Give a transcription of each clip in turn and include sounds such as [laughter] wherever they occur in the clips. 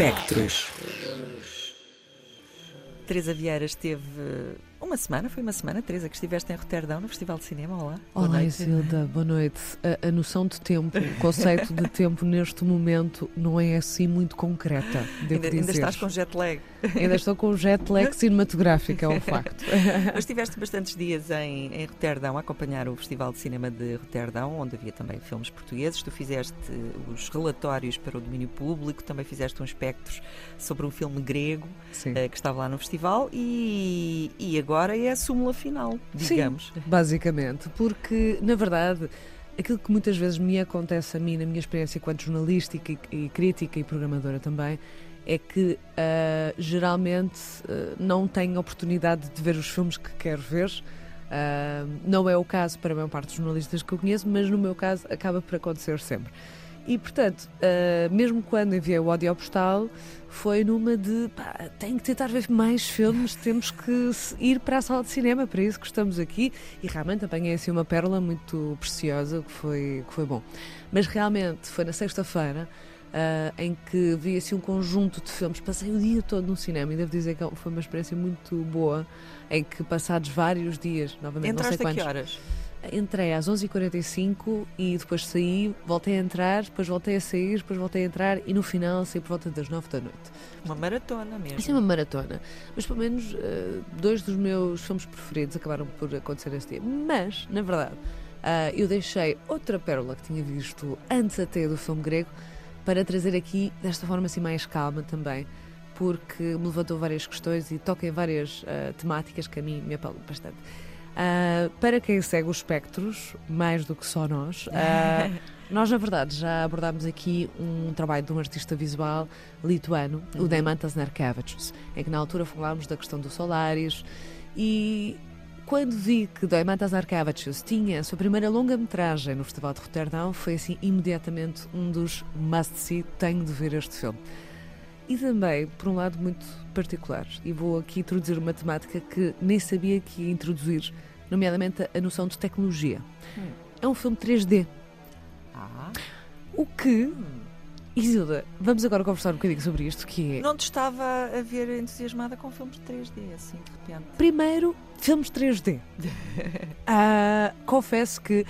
Espectros. Teresa Vieira esteve uma semana, foi uma semana, Teresa, que estiveste em Roterdão no Festival de Cinema. Olá. Boa Olá, noite. Isilda, boa noite. A, a noção de tempo, o conceito de tempo neste momento não é assim muito concreta, Ainda, ainda estás com jet lag. Ainda estou com jet lag cinematográfico, é um facto. [laughs] Mas estiveste bastantes dias em, em Roterdão a acompanhar o Festival de Cinema de Roterdão, onde havia também filmes portugueses. Tu fizeste os relatórios para o domínio público, também fizeste um espectros sobre um filme grego eh, que estava lá no festival e, e agora é a súmula final, digamos. Sim, basicamente, porque na verdade aquilo que muitas vezes me acontece a mim na minha experiência enquanto jornalista e, e crítica e programadora também é que uh, geralmente uh, não tenho oportunidade de ver os filmes que quero ver. Uh, não é o caso para a maior parte dos jornalistas que eu conheço, mas no meu caso acaba por acontecer sempre. E, portanto, uh, mesmo quando enviei o audio postal, foi numa de pá, tenho que tentar ver mais filmes, temos que ir para a sala de cinema, para isso que estamos aqui. E realmente apanhei assim uma pérola muito preciosa, que foi, que foi bom. Mas realmente foi na sexta-feira. Uh, em que vi assim um conjunto de filmes, passei o dia todo no cinema e devo dizer que foi uma experiência muito boa, em que passados vários dias, novamente Entraste não sei a quantos, que horas? Entrei às 11h45 e depois saí, voltei a entrar, depois voltei a sair, depois voltei a entrar e no final saí por volta das 9 da noite. Uma maratona mesmo. Isso é uma maratona. Mas pelo menos uh, dois dos meus filmes preferidos acabaram por acontecer esse dia. Mas, na verdade, uh, eu deixei outra pérola que tinha visto antes até do filme grego para trazer aqui desta forma assim mais calma também porque me levantou várias questões e toca em várias uh, temáticas que a mim me apalam bastante. Uh, para quem segue os espectros, mais do que só nós, uh, [laughs] nós, na verdade, já abordámos aqui um trabalho de um artista visual lituano, uhum. o Deimantas Narkevičius, em que na altura falámos da questão do Solaris e quando vi que Deimantas Narkevičius tinha a sua primeira longa-metragem no Festival de Roterdão, foi assim imediatamente um dos must-see, tenho de ver este filme. E também, por um lado, muito particular, e vou aqui introduzir uma temática que nem sabia que ia introduzir, nomeadamente a noção de tecnologia. Hum. É um filme 3D. Ah. O que. Isilda, vamos agora conversar um bocadinho sobre isto, que é... Não te estava a ver entusiasmada com filmes de 3D, assim, de repente? Primeiro, filmes 3D. [laughs] ah, confesso que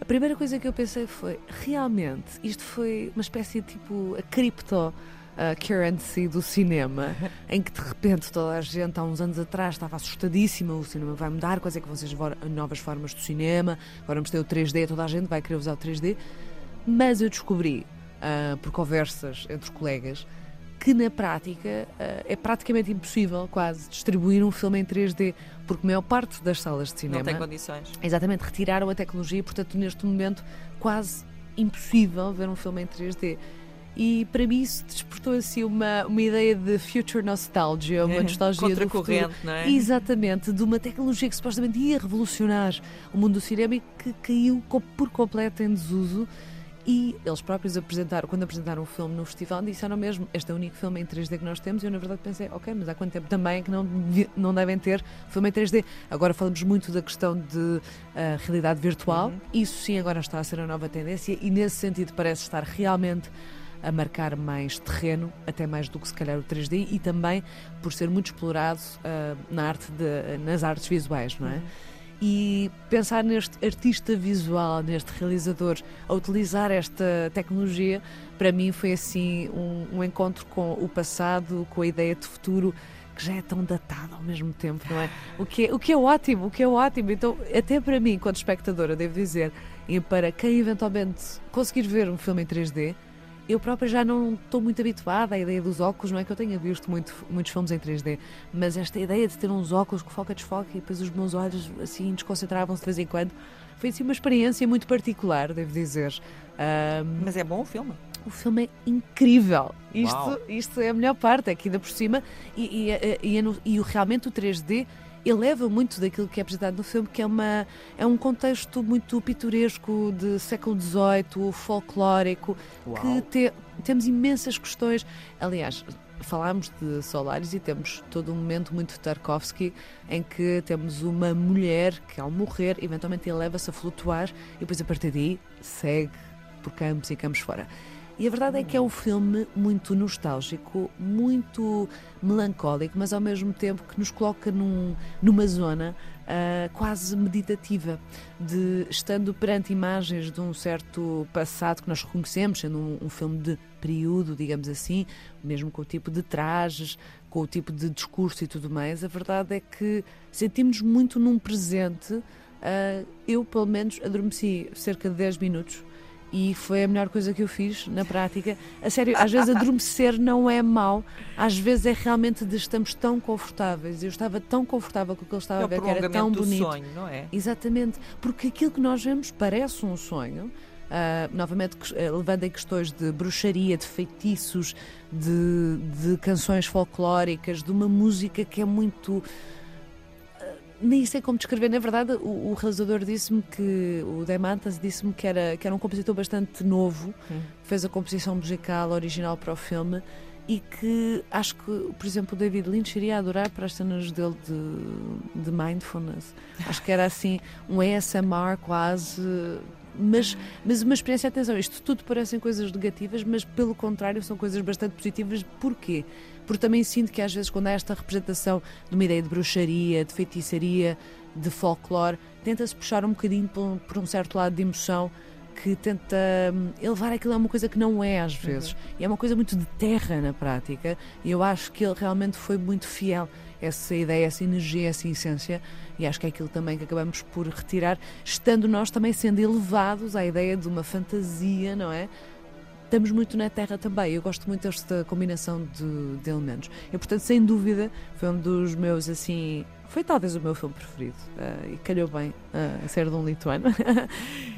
a primeira coisa que eu pensei foi, realmente, isto foi uma espécie de tipo a cripto a currency do cinema, em que de repente toda a gente, há uns anos atrás, estava assustadíssima: o cinema vai mudar, quais é que vão ser as novas formas do cinema, agora vamos ter o 3D, toda a gente vai querer usar o 3D. Mas eu descobri, uh, por conversas entre colegas, que na prática uh, é praticamente impossível, quase, distribuir um filme em 3D, porque a maior parte das salas de cinema. Não tem condições. Exatamente, retiraram a tecnologia portanto, neste momento, quase impossível ver um filme em 3D e para mim isso despertou assim uma, uma ideia de future nostalgia, uma nostalgia do futuro. não é? Exatamente, de uma tecnologia que supostamente ia revolucionar o mundo do cinema e que caiu por completo em desuso. E eles próprios apresentaram, quando apresentaram o filme no festival, disseram mesmo: este é o único filme em 3D que nós temos. E eu, na verdade, pensei: ok, mas há quanto tempo também é que não, não devem ter filme em 3D? Agora falamos muito da questão de uh, realidade virtual. Uhum. Isso sim, agora está a ser a nova tendência, e nesse sentido parece estar realmente a marcar mais terreno, até mais do que se calhar o 3D, e também por ser muito explorado uh, na arte de, nas artes visuais, não é? E pensar neste artista visual, neste realizador, a utilizar esta tecnologia, para mim foi assim um, um encontro com o passado, com a ideia de futuro que já é tão datado ao mesmo tempo, não é? O que é, o que é ótimo, o que é ótimo. Então, até para mim, enquanto espectadora, devo dizer, e para quem eventualmente conseguir ver um filme em 3D, eu própria já não estou muito habituada à ideia dos óculos, não é que eu tenha visto muito, muitos filmes em 3D, mas esta ideia de ter uns óculos que foca desfoca e depois os meus olhos assim desconcentravam-se de vez em quando, foi assim uma experiência muito particular, devo dizer. Um, mas é bom o filme? O filme é incrível. Isto, isto é a melhor parte, aqui ainda por cima, e, e, e, e, e realmente o 3D eleva muito daquilo que é apresentado no filme, que é, uma, é um contexto muito pitoresco de século XVIII, folclórico, Uau. que te, temos imensas questões. Aliás, falámos de Solaris e temos todo um momento muito Tarkovsky em que temos uma mulher que ao morrer eventualmente eleva-se a flutuar e depois a partir daí segue por campos e campos fora. E a verdade é que é um filme muito nostálgico, muito melancólico, mas ao mesmo tempo que nos coloca num, numa zona uh, quase meditativa, de estando perante imagens de um certo passado que nós reconhecemos, sendo um, um filme de período, digamos assim, mesmo com o tipo de trajes, com o tipo de discurso e tudo mais, a verdade é que sentimos muito num presente. Uh, eu, pelo menos, adormeci cerca de 10 minutos e foi a melhor coisa que eu fiz na prática. A sério, às vezes adormecer não é mau, às vezes é realmente de estamos tão confortáveis. Eu estava tão confortável com o que ele estava é a ver, que era tão bonito. sonho, não é? Exatamente, porque aquilo que nós vemos parece um sonho. Uh, novamente uh, levando em questões de bruxaria, de feitiços, de, de canções folclóricas, de uma música que é muito nem sei como descrever. Na verdade, o, o realizador disse-me que, o Demantas disse-me que era, que era um compositor bastante novo, hum. fez a composição musical original para o filme e que acho que, por exemplo, o David Lynch iria adorar para as cenas dele de, de mindfulness. Acho que era assim, um ASMR quase mas, mas uma experiência, atenção, isto tudo parecem coisas negativas, mas pelo contrário são coisas bastante positivas. Porquê? Porque também sinto que às vezes quando há esta representação de uma ideia de bruxaria, de feitiçaria, de folclore, tenta-se puxar um bocadinho por, por, um certo lado de emoção que tenta hum, elevar aquilo a uma coisa que não é às vezes. Uhum. E é uma coisa muito de terra na prática, e eu acho que ele realmente foi muito fiel essa ideia, essa energia, essa essência, e acho que é aquilo também que acabamos por retirar, estando nós também sendo elevados à ideia de uma fantasia, não é? Estamos muito na Terra também. Eu gosto muito desta combinação de, de elementos. E, portanto, sem dúvida, foi um dos meus, assim, foi talvez o meu filme preferido uh, e calhou bem uh, ser de um lituano. [laughs]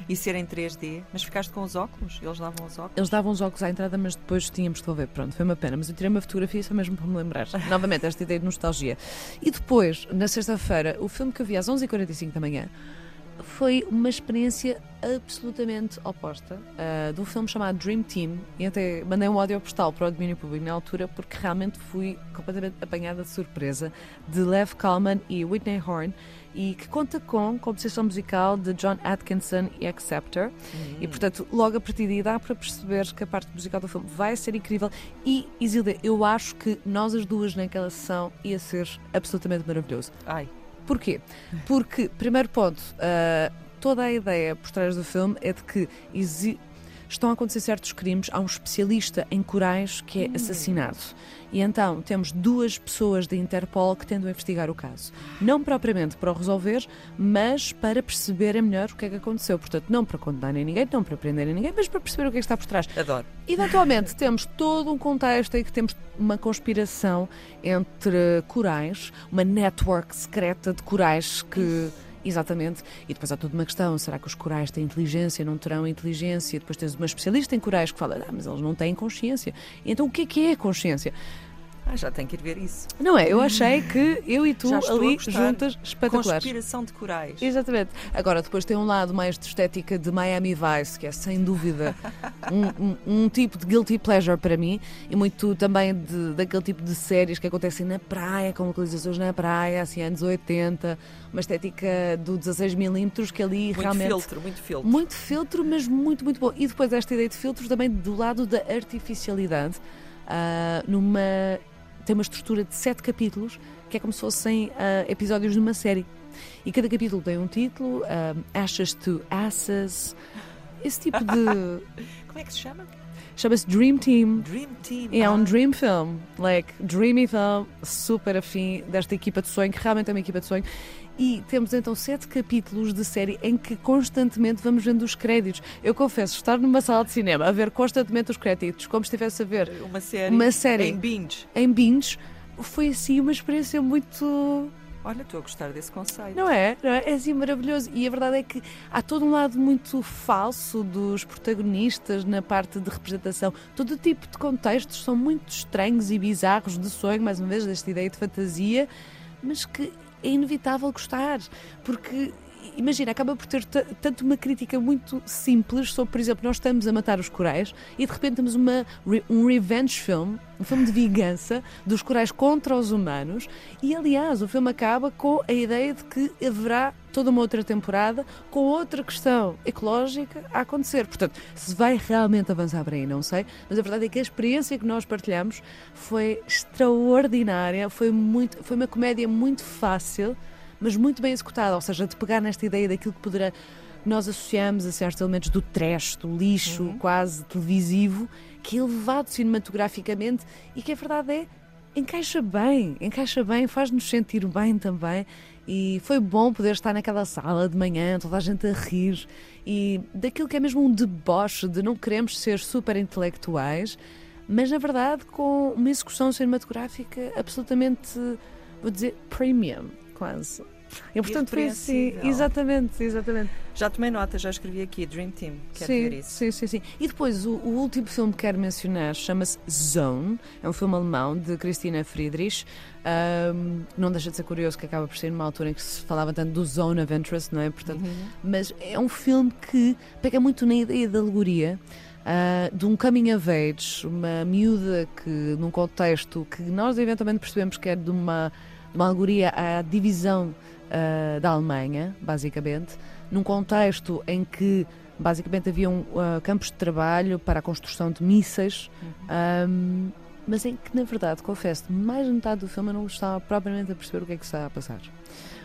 e ser em 3D. Mas ficaste com os óculos? Eles davam os óculos? Eles davam os óculos à entrada, mas depois tínhamos de ver. Pronto, foi uma pena. Mas eu tirei uma fotografia só mesmo para me lembrar. [laughs] Novamente, esta ideia de nostalgia. E depois, na sexta-feira, o filme que eu vi às 11h45 da manhã foi uma experiência absolutamente oposta uh, de um filme chamado Dream Team e até mandei um áudio postal para o domínio público na altura porque realmente fui completamente apanhada de surpresa de Lev Kalman e Whitney Horn e que conta com composição musical de John Atkinson e Acceptor uhum. e portanto logo a partir daí dá para perceber que a parte musical do filme vai ser incrível e Isilda, eu acho que nós as duas naquela sessão ia ser absolutamente maravilhoso. Ai, Porquê? Porque, primeiro ponto, uh, toda a ideia por trás do filme é de que estão a acontecer certos crimes, há um especialista em corais que é hum. assassinado. E então temos duas pessoas da Interpol que tentam investigar o caso. Não propriamente para o resolver, mas para perceberem melhor o que é que aconteceu. Portanto, não para condenarem ninguém, não para prenderem ninguém, mas para perceber o que é que está por trás. Adoro. Eventualmente [laughs] temos todo um contexto em que temos uma conspiração entre corais, uma network secreta de corais que. Exatamente. E depois há toda uma questão: será que os corais têm inteligência, não terão inteligência? Depois tens uma especialista em corais que fala: ah, mas eles não têm consciência. Então o que é que é consciência? Ah, já tem que ir ver isso. Não é? Eu achei que eu e tu ali juntas espetaculares. Conspiração de corais. Exatamente. Agora, depois tem um lado mais de estética de Miami Vice, que é sem dúvida um, um, um tipo de guilty pleasure para mim e muito também de, daquele tipo de séries que acontecem na praia, com localizações na praia, assim, anos 80, uma estética do 16mm que ali muito realmente. Muito filtro, muito filtro. Muito filtro, mas muito, muito bom. E depois esta ideia de filtros também do lado da artificialidade. Uh, numa tem uma estrutura de sete capítulos, que é como se fossem uh, episódios de uma série. E cada capítulo tem um título, uh, Ashes to Asses, esse tipo de. [laughs] como é que se chama? Chama-se Dream Team. Dream Team. É um dream film. Like, dreamy film, super afim desta equipa de sonho, que realmente é uma equipa de sonho. E temos então sete capítulos de série em que constantemente vamos vendo os créditos. Eu confesso, estar numa sala de cinema a ver constantemente os créditos, como se estivesse a ver uma série, uma série em binge. Em binge, foi assim uma experiência muito Olha, estou a gostar desse conceito. Não é? Não é? É assim maravilhoso. E a verdade é que há todo um lado muito falso dos protagonistas na parte de representação. Todo tipo de contextos são muito estranhos e bizarros de sonho, mais uma vez, desta ideia de fantasia, mas que é inevitável gostar, porque imagina, acaba por ter tanto uma crítica muito simples sobre, por exemplo, nós estamos a matar os corais e de repente temos uma, um revenge film, um filme de vingança dos corais contra os humanos e, aliás, o filme acaba com a ideia de que haverá toda uma outra temporada com outra questão ecológica a acontecer. Portanto, se vai realmente avançar para aí, não sei, mas a verdade é que a experiência que nós partilhamos foi extraordinária, foi, muito, foi uma comédia muito fácil, mas muito bem executada, ou seja, de pegar nesta ideia daquilo que poderá nós associamos a certos elementos do trash, do lixo uhum. quase televisivo, que é elevado cinematograficamente e que a verdade é encaixa bem, encaixa bem, faz-nos sentir bem também. E foi bom poder estar naquela sala de manhã, toda a gente a rir, e daquilo que é mesmo um deboche de não queremos ser super intelectuais, mas na verdade com uma execução cinematográfica absolutamente, vou dizer, premium, quase. E portanto foi assim, exatamente, exatamente. Já tomei nota, já escrevi aqui, Dream Team, quero sim, ver isso. Sim, sim, sim. E depois o, o, último filme que quero mencionar chama-se Zone, é um filme alemão de Christina Friedrich. Um, não deixa de ser curioso que acaba por ser numa altura em que se falava tanto do Zone Interest, não é? Portanto, uhum. Mas é um filme que pega muito na ideia da alegoria. Uh, de um coming of age, uma miúda que, num contexto que nós eventualmente percebemos que é de uma, uma alegoria à divisão uh, da Alemanha, basicamente, num contexto em que basicamente haviam uh, campos de trabalho para a construção de mísseis, uhum. um, mas em que, na verdade, confesso, mais de metade do filme eu não estava propriamente a perceber o que é que está a passar.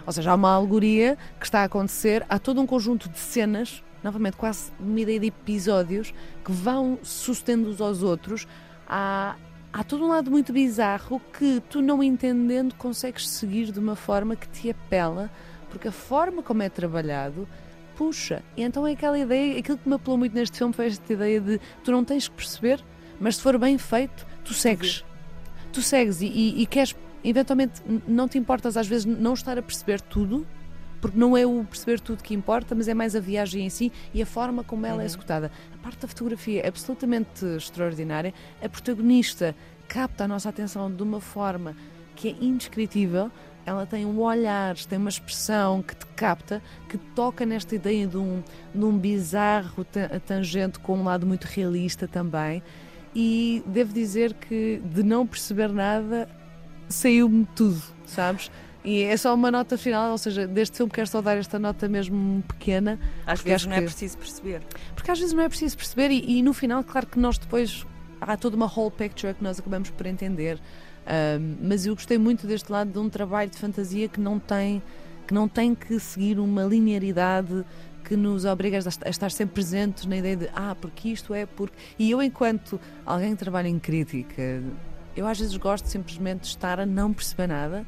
Ou seja, há uma alegoria que está a acontecer, há todo um conjunto de cenas, novamente quase uma ideia de episódios, que vão sustendo uns aos outros. Há, há todo um lado muito bizarro que tu não entendendo consegues seguir de uma forma que te apela, porque a forma como é trabalhado puxa. E então é aquela ideia, aquilo que me apelou muito neste filme foi esta ideia de tu não tens que perceber, mas se for bem feito, tu segues. Tu segues e, e, e queres, eventualmente, não te importas às vezes não estar a perceber tudo, porque não é o perceber tudo que importa, mas é mais a viagem em si e a forma como ela é uhum. é executada. A parte da fotografia é absolutamente extraordinária. A protagonista capta a nossa atenção de uma forma que é indescritível. Ela tem um olhar, tem uma expressão que te capta, que toca nesta ideia de um, de um bizarro tangente com um lado muito realista também. E devo dizer que de não perceber nada saiu-me tudo, sabes? E é só uma nota final, ou seja, deste filme quero só dar esta nota mesmo pequena. Às vezes não é preciso perceber. Porque às vezes não é preciso perceber e, e, no final, claro que nós depois há toda uma whole picture que nós acabamos por entender. Um, mas eu gostei muito deste lado de um trabalho de fantasia que não tem que não tem que seguir uma linearidade que nos obriga a estar sempre presentes na ideia de ah, porque isto é porque. E eu, enquanto alguém que trabalha em crítica, eu às vezes gosto simplesmente de estar a não perceber nada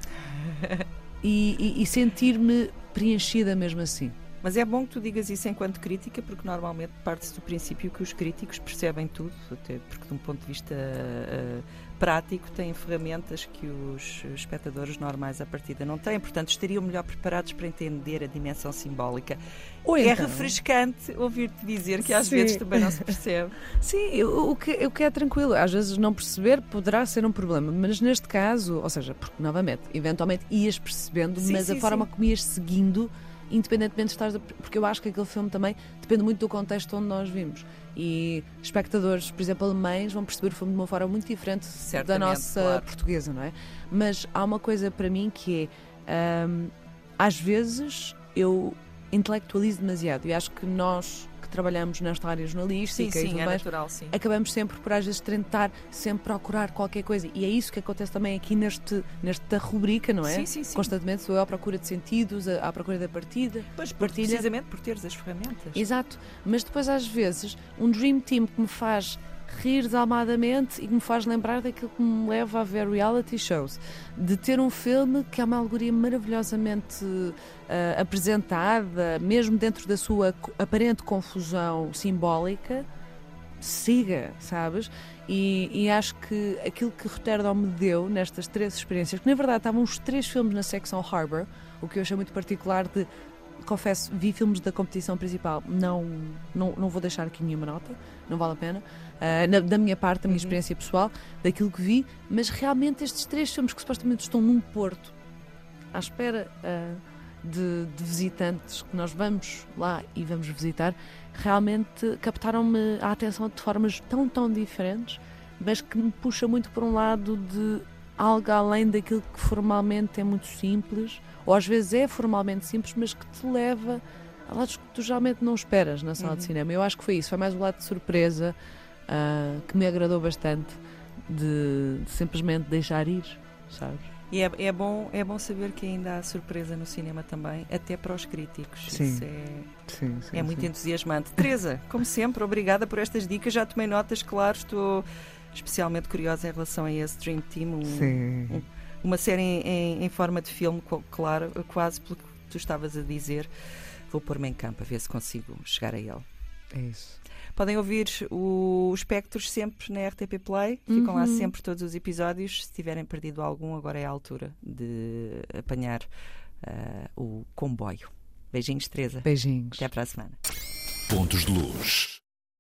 [laughs] e, e, e sentir-me preenchida mesmo assim. Mas é bom que tu digas isso enquanto crítica, porque normalmente parte-se do princípio que os críticos percebem tudo, até porque de um ponto de vista uh, prático têm ferramentas que os espectadores normais à partida não têm, portanto estariam melhor preparados para entender a dimensão simbólica. Ou é então... refrescante ouvir-te dizer que às Sim. vezes também não se percebe. [laughs] Sim, o que, o que é tranquilo, às vezes não perceber poderá ser um problema, mas neste caso, ou seja, porque novamente, eventualmente ias percebendo, sim, mas sim, a forma como ias seguindo independentemente de estar. Porque eu acho que aquele filme também depende muito do contexto onde nós vimos. E espectadores, por exemplo, alemães, vão perceber o filme de uma forma muito diferente Certamente, da nossa claro. portuguesa, não é? Mas há uma coisa para mim que é. Hum, às vezes eu intelectualizo demasiado e acho que nós trabalhamos nesta área jornalística sim, sim, é natural, sim. acabamos sempre por às vezes tentar sempre procurar qualquer coisa e é isso que acontece também aqui neste, nesta rubrica, não é? Sim, sim, sim. Constantemente sou eu à procura de sentidos, à procura da partida. Pois, partilha. precisamente por teres as ferramentas. Exato, mas depois às vezes um Dream Team que me faz rir desalmadamente e que me faz lembrar daquilo que me leva a ver reality shows. De ter um filme que é uma alegoria maravilhosamente uh, apresentada, mesmo dentro da sua aparente confusão simbólica, siga, sabes? E, e, acho que aquilo que Rotterdam me deu nestas três experiências, que na verdade estavam os três filmes na secção Harbour, o que eu achei muito particular de confesso, vi filmes da competição principal, não, não, não vou deixar aqui nenhuma nota, não vale a pena uh, na, da minha parte, da minha uhum. experiência pessoal, daquilo que vi, mas realmente estes três filmes que supostamente estão num porto, à espera uh, de, de, visitantes que nós vamos lá e vamos visitar, realmente captaram-me a atenção de formas tão, tão diferentes, mas que me puxa muito por um lado de algo além daquilo que formalmente é muito simples, ou às vezes é formalmente simples, mas que te leva a lados que tu geralmente não esperas na sala Uhum. de cinema. Eu acho que foi isso, foi mais o lado de surpresa ah, que me agradou bastante de, de simplesmente deixar ir, sabes? E é, é bom, é bom saber que ainda há surpresa no cinema também, até para os críticos. Sim. Isso é, Sim, sim. é muito entusiasmante. Teresa, como sempre, obrigada por estas dicas. Já tomei notas, claro, estou especialmente curiosa em relação a esse Dream Team. um- Sim. uma série em, em- em forma de filme, claro, quase pelo que tu estavas a dizer. Vou pôr-me em campo a ver se consigo chegar a ele. É isso. Podem ouvir o Espectros sempre na RTP Play. Ficam lá Uhum. sempre todos os episódios. Se tiverem perdido algum, agora é a altura de apanhar ah, o comboio. Beijinhos, Teresa. Beijinhos. Até para a semana. Pontos de luz.